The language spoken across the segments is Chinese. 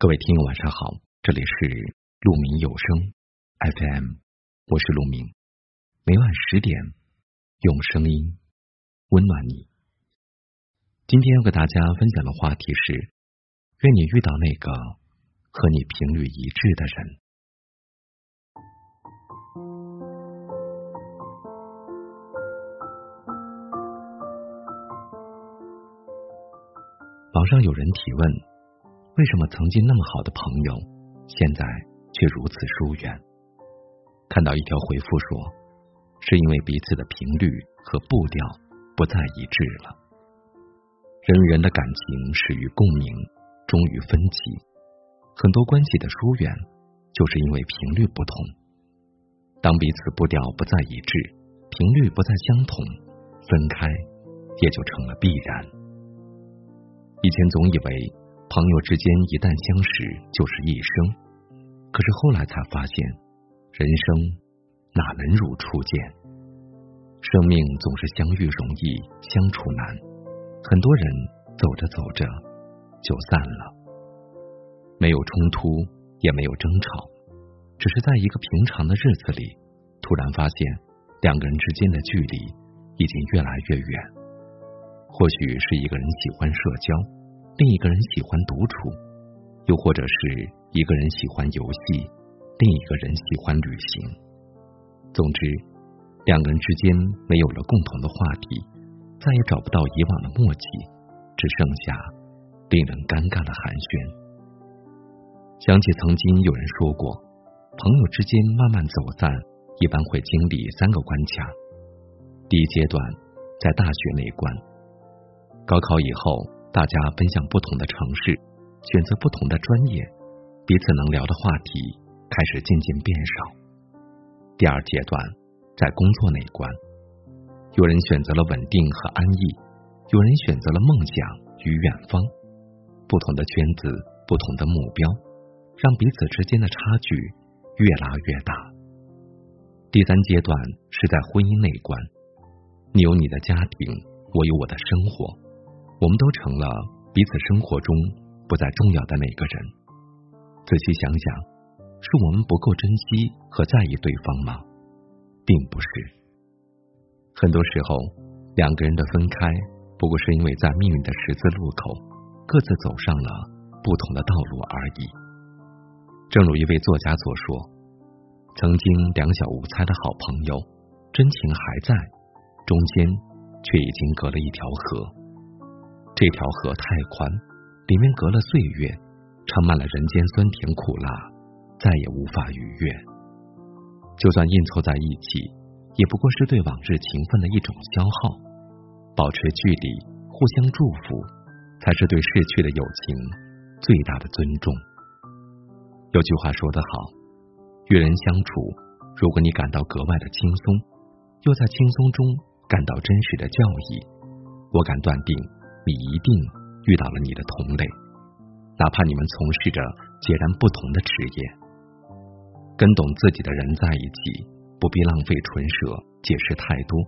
各位听友晚上好，这里是鹿鸣有声 FM，我是鹿鸣，每晚十点用声音温暖你。今天要给大家分享的话题是：愿你遇到那个和你频率一致的人。网上有人提问。为什么曾经那么好的朋友，现在却如此疏远？看到一条回复说，是因为彼此的频率和步调不再一致了。人与人的感情始于共鸣，终于分歧。很多关系的疏远，就是因为频率不同。当彼此步调不再一致，频率不再相同，分开也就成了必然。以前总以为。朋友之间一旦相识就是一生，可是后来才发现，人生哪能如初见？生命总是相遇容易相处难，很多人走着走着就散了，没有冲突也没有争吵，只是在一个平常的日子里，突然发现两个人之间的距离已经越来越远。或许是一个人喜欢社交。另一个人喜欢独处，又或者是一个人喜欢游戏，另一个人喜欢旅行。总之，两个人之间没有了共同的话题，再也找不到以往的默契，只剩下令人尴尬的寒暄。想起曾经有人说过，朋友之间慢慢走散，一般会经历三个关卡。第一阶段在大学那一关，高考以后。大家奔向不同的城市，选择不同的专业，彼此能聊的话题开始渐渐变少。第二阶段，在工作那一关，有人选择了稳定和安逸，有人选择了梦想与远方。不同的圈子，不同的目标，让彼此之间的差距越拉越大。第三阶段是在婚姻那一关，你有你的家庭，我有我的生活。我们都成了彼此生活中不再重要的那个人。仔细想想，是我们不够珍惜和在意对方吗？并不是。很多时候，两个人的分开，不过是因为在命运的十字路口，各自走上了不同的道路而已。正如一位作家所说：“曾经两小无猜的好朋友，真情还在，中间却已经隔了一条河。”这条河太宽，里面隔了岁月，盛满了人间酸甜苦辣，再也无法逾越。就算硬凑在一起，也不过是对往日情分的一种消耗。保持距离，互相祝福，才是对逝去的友情最大的尊重。有句话说得好，与人相处，如果你感到格外的轻松，又在轻松中感到真实的教益，我敢断定。你一定遇到了你的同类，哪怕你们从事着截然不同的职业。跟懂自己的人在一起，不必浪费唇舌解释太多，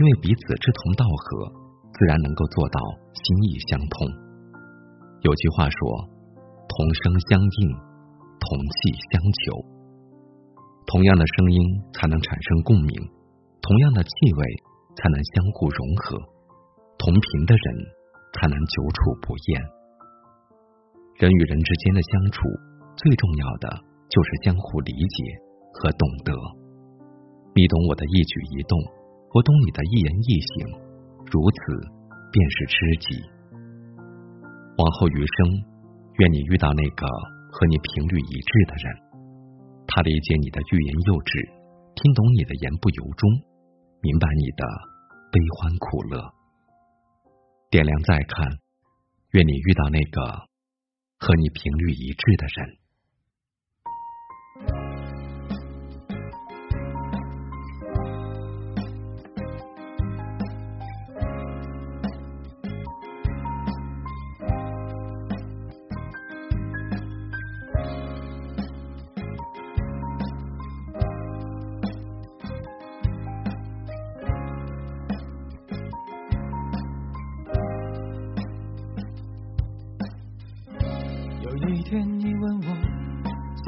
因为彼此志同道合，自然能够做到心意相通。有句话说：“同声相应，同气相求。”同样的声音才能产生共鸣，同样的气味才能相互融合，同频的人。才能久处不厌。人与人之间的相处，最重要的就是相互理解和懂得。你懂我的一举一动，我懂你的一言一行，如此便是知己。往后余生，愿你遇到那个和你频率一致的人，他理解你的欲言又止，听懂你的言不由衷，明白你的悲欢苦乐。点亮再看，愿你遇到那个和你频率一致的人。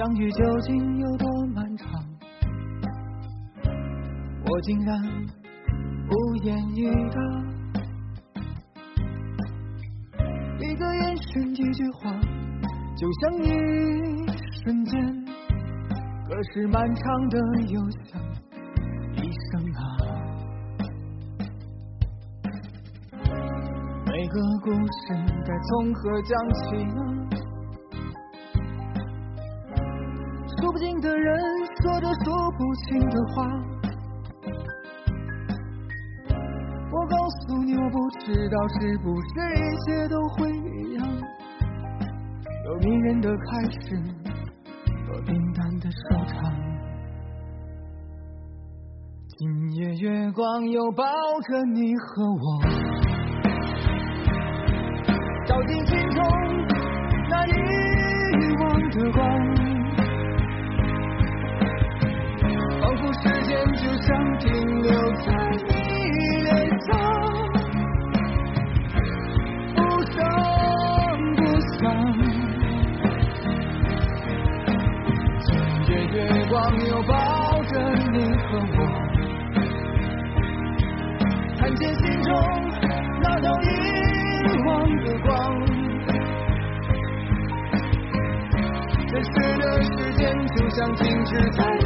相遇究竟有多漫长，我竟然无言以答。一个眼神，一句话，就像一瞬间，可是漫长的又像一生啊。每个故事该从何讲起呢？数不尽的人说着说不清的话，我告诉你，我不知道是不是一切都会一样，有迷人的开始和平淡的收场。今夜月光又抱着你和我，的光。真实的时间就像静止在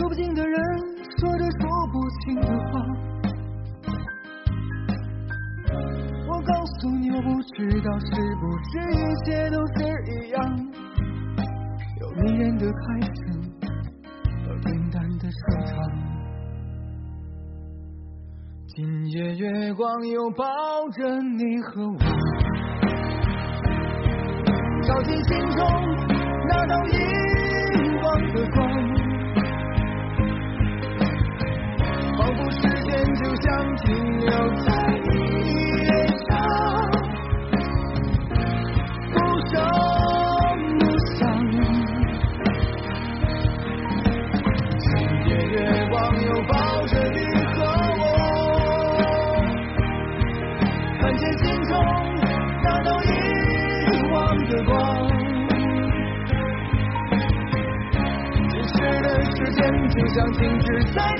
说不尽的人说着说不清的话。我告诉你，我不知道是不是一切都是一样，有迷人的开始有平淡的收场。今夜月光又抱着你和我。照进心中那道遗忘的光，停留在你脸上，无声无响。今夜月光又抱着你和我，看见心中那道遗忘的光。流逝的时间就像静止在。